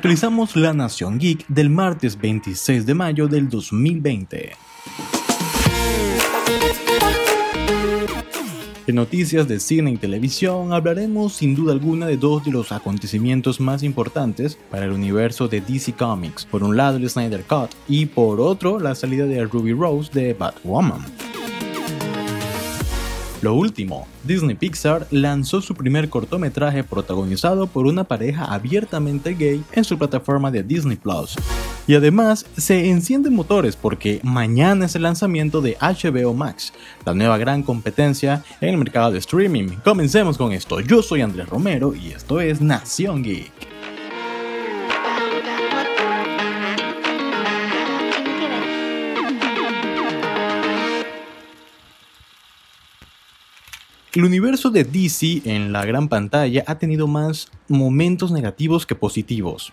Actualizamos la Nación Geek del martes 26 de mayo del 2020. En noticias de cine y televisión hablaremos sin duda alguna de dos de los acontecimientos más importantes para el universo de DC Comics. Por un lado el Snyder Cut y por otro la salida de Ruby Rose de Batwoman. Lo último, Disney Pixar lanzó su primer cortometraje protagonizado por una pareja abiertamente gay en su plataforma de Disney Plus. Y además se encienden motores porque mañana es el lanzamiento de HBO Max, la nueva gran competencia en el mercado de streaming. Comencemos con esto, yo soy Andrés Romero y esto es Nación Geek. El universo de DC en la gran pantalla ha tenido más momentos negativos que positivos.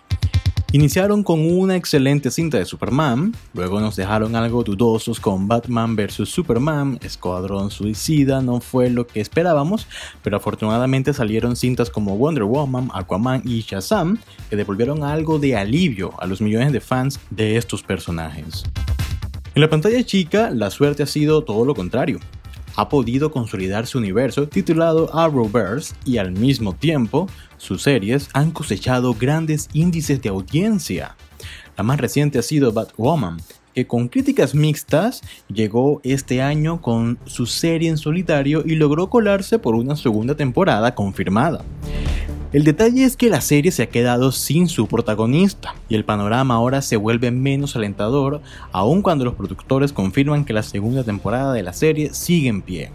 Iniciaron con una excelente cinta de Superman, luego nos dejaron algo dudosos con Batman vs. Superman, Escuadrón Suicida no fue lo que esperábamos, pero afortunadamente salieron cintas como Wonder Woman, Aquaman y Shazam que devolvieron algo de alivio a los millones de fans de estos personajes. En la pantalla chica, la suerte ha sido todo lo contrario ha podido consolidar su universo titulado Arrowverse y al mismo tiempo sus series han cosechado grandes índices de audiencia. La más reciente ha sido Batwoman, que con críticas mixtas llegó este año con su serie en solitario y logró colarse por una segunda temporada confirmada. El detalle es que la serie se ha quedado sin su protagonista y el panorama ahora se vuelve menos alentador, aun cuando los productores confirman que la segunda temporada de la serie sigue en pie.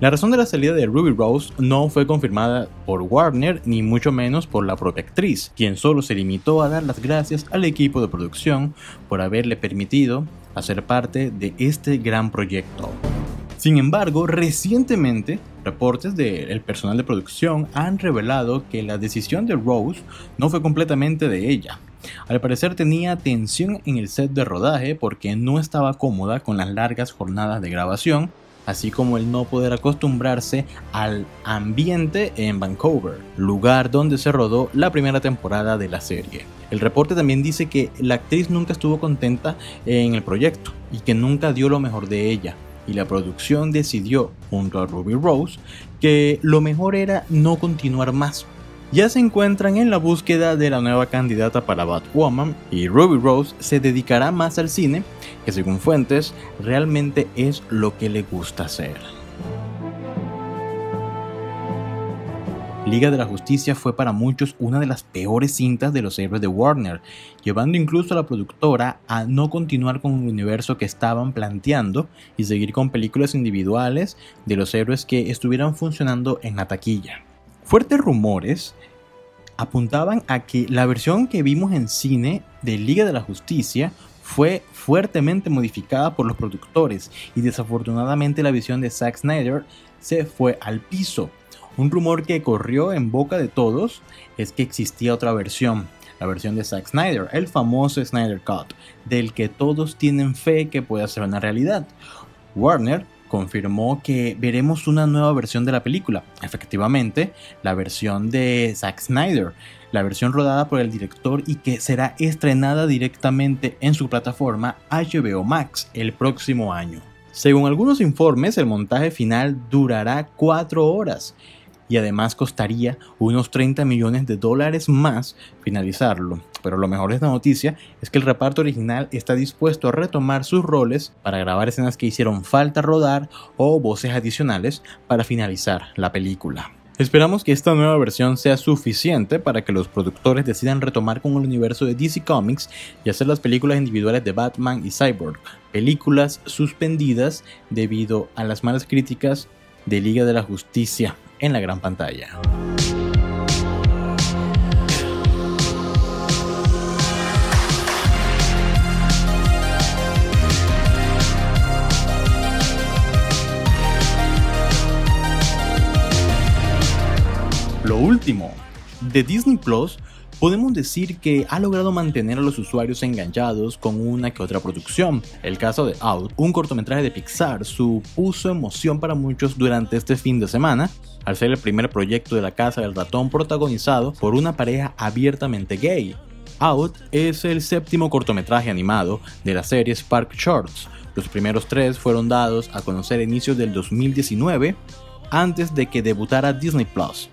La razón de la salida de Ruby Rose no fue confirmada por Warner ni mucho menos por la propia actriz, quien solo se limitó a dar las gracias al equipo de producción por haberle permitido hacer parte de este gran proyecto. Sin embargo, recientemente, reportes del personal de producción han revelado que la decisión de Rose no fue completamente de ella. Al parecer tenía tensión en el set de rodaje porque no estaba cómoda con las largas jornadas de grabación, así como el no poder acostumbrarse al ambiente en Vancouver, lugar donde se rodó la primera temporada de la serie. El reporte también dice que la actriz nunca estuvo contenta en el proyecto y que nunca dio lo mejor de ella, y la producción decidió, junto a Ruby Rose, que lo mejor era no continuar más. Ya se encuentran en la búsqueda de la nueva candidata para Batwoman y Ruby Rose se dedicará más al cine, que según fuentes realmente es lo que le gusta hacer. Liga de la Justicia fue para muchos una de las peores cintas de los héroes de Warner, llevando incluso a la productora a no continuar con el universo que estaban planteando y seguir con películas individuales de los héroes que estuvieran funcionando en la taquilla. Fuertes rumores apuntaban a que la versión que vimos en cine de Liga de la Justicia fue fuertemente modificada por los productores y desafortunadamente la visión de Zack Snyder se fue al piso un rumor que corrió en boca de todos es que existía otra versión, la versión de Zack Snyder, el famoso Snyder Cut, del que todos tienen fe que pueda ser una realidad. Warner confirmó que veremos una nueva versión de la película, efectivamente, la versión de Zack Snyder, la versión rodada por el director y que será estrenada directamente en su plataforma HBO Max el próximo año. Según algunos informes, el montaje final durará 4 horas y además costaría unos 30 millones de dólares más finalizarlo. Pero lo mejor de esta noticia es que el reparto original está dispuesto a retomar sus roles para grabar escenas que hicieron falta rodar o voces adicionales para finalizar la película. Esperamos que esta nueva versión sea suficiente para que los productores decidan retomar con el universo de DC Comics y hacer las películas individuales de Batman y Cyborg, películas suspendidas debido a las malas críticas de Liga de la Justicia en la gran pantalla. Lo último, de Disney Plus podemos decir que ha logrado mantener a los usuarios enganchados con una que otra producción. El caso de Out, un cortometraje de Pixar, supuso emoción para muchos durante este fin de semana, al ser el primer proyecto de la Casa del Ratón protagonizado por una pareja abiertamente gay. Out es el séptimo cortometraje animado de la serie Spark Shorts. Los primeros tres fueron dados a conocer a inicios del 2019, antes de que debutara Disney Plus.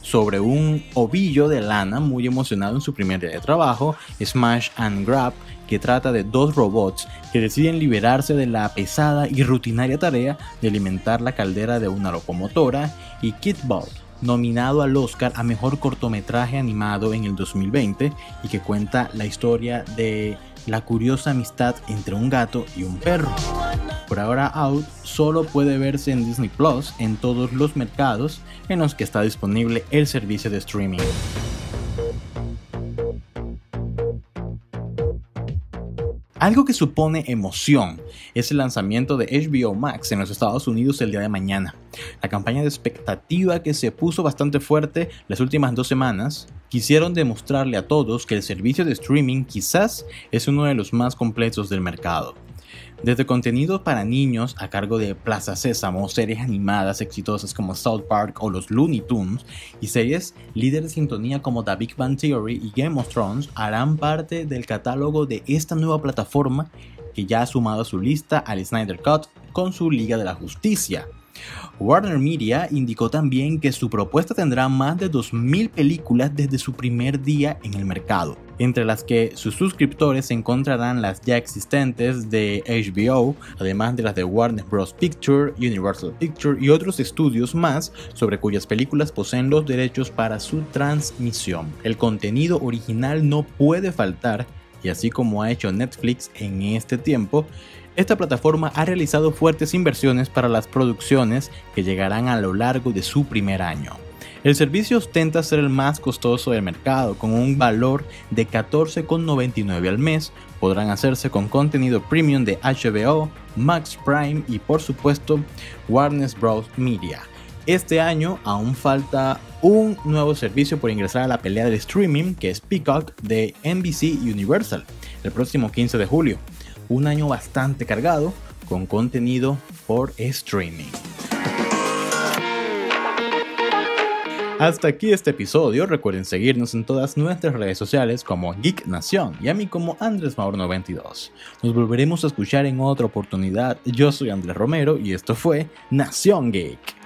Sobre un ovillo de lana muy emocionado en su primer día de trabajo, Smash and Grab, que trata de dos robots que deciden liberarse de la pesada y rutinaria tarea de alimentar la caldera de una locomotora, y Ball, nominado al Oscar a Mejor Cortometraje Animado en el 2020 y que cuenta la historia de la curiosa amistad entre un gato y un perro. Por ahora Out solo puede verse en Disney Plus en todos los mercados en los que está disponible el servicio de streaming. Algo que supone emoción es el lanzamiento de HBO Max en los Estados Unidos el día de mañana. La campaña de expectativa que se puso bastante fuerte las últimas dos semanas quisieron demostrarle a todos que el servicio de streaming quizás es uno de los más completos del mercado. Desde contenido para niños a cargo de Plaza Sésamo, series animadas exitosas como South Park o los Looney Tunes, y series líderes de sintonía como The Big Theory y Game of Thrones harán parte del catálogo de esta nueva plataforma que ya ha sumado a su lista al Snyder Cut con su Liga de la Justicia. Warner Media indicó también que su propuesta tendrá más de 2.000 películas desde su primer día en el mercado, entre las que sus suscriptores encontrarán las ya existentes de HBO, además de las de Warner Bros. Picture, Universal Picture y otros estudios más sobre cuyas películas poseen los derechos para su transmisión. El contenido original no puede faltar y así como ha hecho Netflix en este tiempo, esta plataforma ha realizado fuertes inversiones para las producciones que llegarán a lo largo de su primer año. El servicio ostenta ser el más costoso del mercado, con un valor de 14,99 al mes. Podrán hacerse con contenido premium de HBO, Max Prime y por supuesto Warner Bros. Media. Este año aún falta un nuevo servicio por ingresar a la pelea de streaming que es Peacock de NBC Universal el próximo 15 de julio un año bastante cargado con contenido por streaming. Hasta aquí este episodio, recuerden seguirnos en todas nuestras redes sociales como Geek Nación y a mí como Andrés Maur 92. Nos volveremos a escuchar en otra oportunidad, yo soy Andrés Romero y esto fue Nación Geek.